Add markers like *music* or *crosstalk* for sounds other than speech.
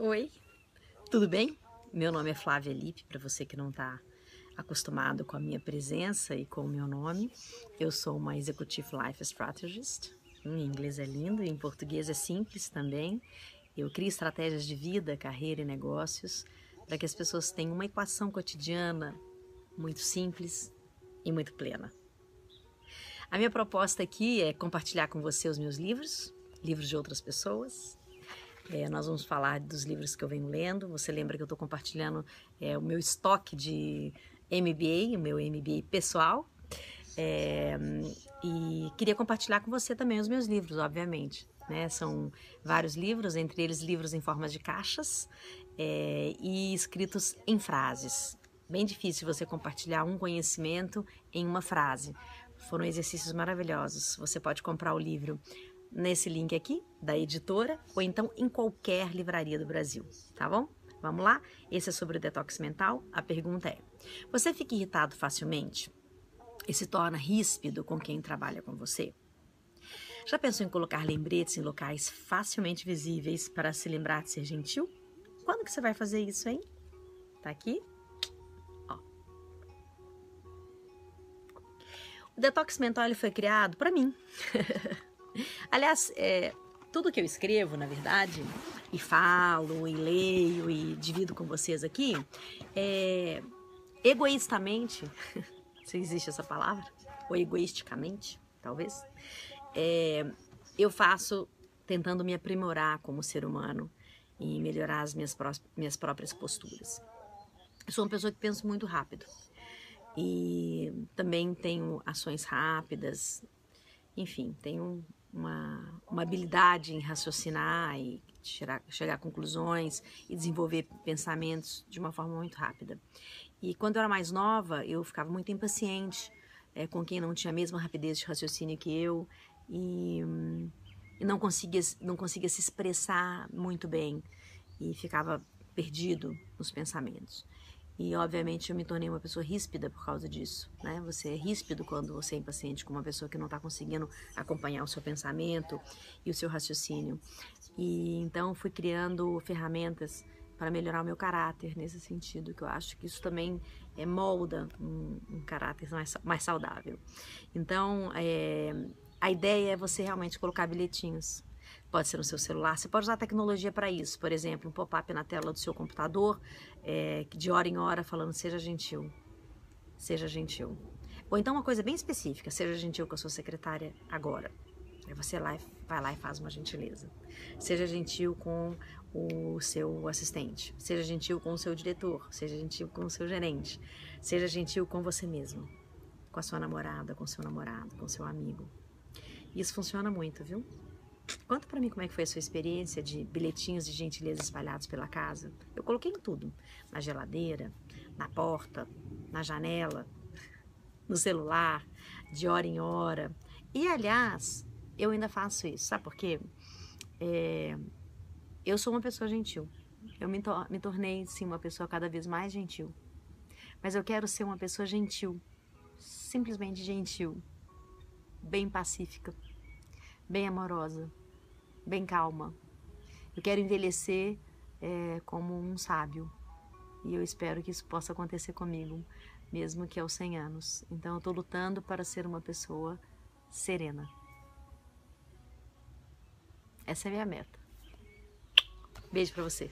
Oi, tudo bem? Meu nome é Flávia Lippe, para você que não está acostumado com a minha presença e com o meu nome. Eu sou uma Executive Life Strategist. Em inglês é lindo, em português é simples também. Eu crio estratégias de vida, carreira e negócios para que as pessoas tenham uma equação cotidiana muito simples e muito plena. A minha proposta aqui é compartilhar com você os meus livros, livros de outras pessoas, é, nós vamos falar dos livros que eu venho lendo. Você lembra que eu estou compartilhando é, o meu estoque de MBA, o meu MBA pessoal. É, e queria compartilhar com você também os meus livros, obviamente. Né? São vários livros, entre eles livros em formas de caixas é, e escritos em frases. Bem difícil você compartilhar um conhecimento em uma frase. Foram exercícios maravilhosos. Você pode comprar o livro nesse link aqui da editora ou então em qualquer livraria do Brasil, tá bom? Vamos lá? Esse é sobre o detox mental. A pergunta é: você fica irritado facilmente e se torna ríspido com quem trabalha com você? Já pensou em colocar lembretes em locais facilmente visíveis para se lembrar de ser gentil? Quando que você vai fazer isso, hein? Tá aqui? Ó. O detox mental ele foi criado para mim. *laughs* Aliás, é, tudo que eu escrevo, na verdade, e falo, e leio, e divido com vocês aqui, é, egoístamente, *laughs* se existe essa palavra, ou egoisticamente, talvez, é, eu faço tentando me aprimorar como ser humano e melhorar as minhas, pró minhas próprias posturas. Eu sou uma pessoa que pensa muito rápido e também tenho ações rápidas, enfim, tenho uma, uma habilidade em raciocinar e chegar, chegar a conclusões e desenvolver pensamentos de uma forma muito rápida. E quando eu era mais nova, eu ficava muito impaciente é, com quem não tinha a mesma rapidez de raciocínio que eu e, e não, conseguia, não conseguia se expressar muito bem e ficava perdido nos pensamentos. E obviamente eu me tornei uma pessoa ríspida por causa disso, né? Você é ríspido quando você é impaciente com uma pessoa que não está conseguindo acompanhar o seu pensamento e o seu raciocínio. E então fui criando ferramentas para melhorar o meu caráter nesse sentido, que eu acho que isso também é, molda um, um caráter mais, mais saudável. Então, é, a ideia é você realmente colocar bilhetinhos Pode ser no seu celular, você pode usar tecnologia para isso. Por exemplo, um pop-up na tela do seu computador, é, de hora em hora, falando seja gentil. Seja gentil. Ou então uma coisa bem específica, seja gentil com a sua secretária agora. Aí você lá, vai lá e faz uma gentileza. Seja gentil com o seu assistente. Seja gentil com o seu diretor. Seja gentil com o seu gerente. Seja gentil com você mesmo. Com a sua namorada, com o seu namorado, com o seu amigo. Isso funciona muito, viu? Conta para mim como é que foi a sua experiência de bilhetinhos de gentileza espalhados pela casa. Eu coloquei em tudo, na geladeira, na porta, na janela, no celular, de hora em hora. E aliás, eu ainda faço isso, sabe por quê? É, eu sou uma pessoa gentil. Eu me, to me tornei, sim, uma pessoa cada vez mais gentil. Mas eu quero ser uma pessoa gentil, simplesmente gentil, bem pacífica bem amorosa, bem calma. Eu quero envelhecer é, como um sábio e eu espero que isso possa acontecer comigo, mesmo que aos 100 anos. Então eu estou lutando para ser uma pessoa serena. Essa é a minha meta. Beijo para você.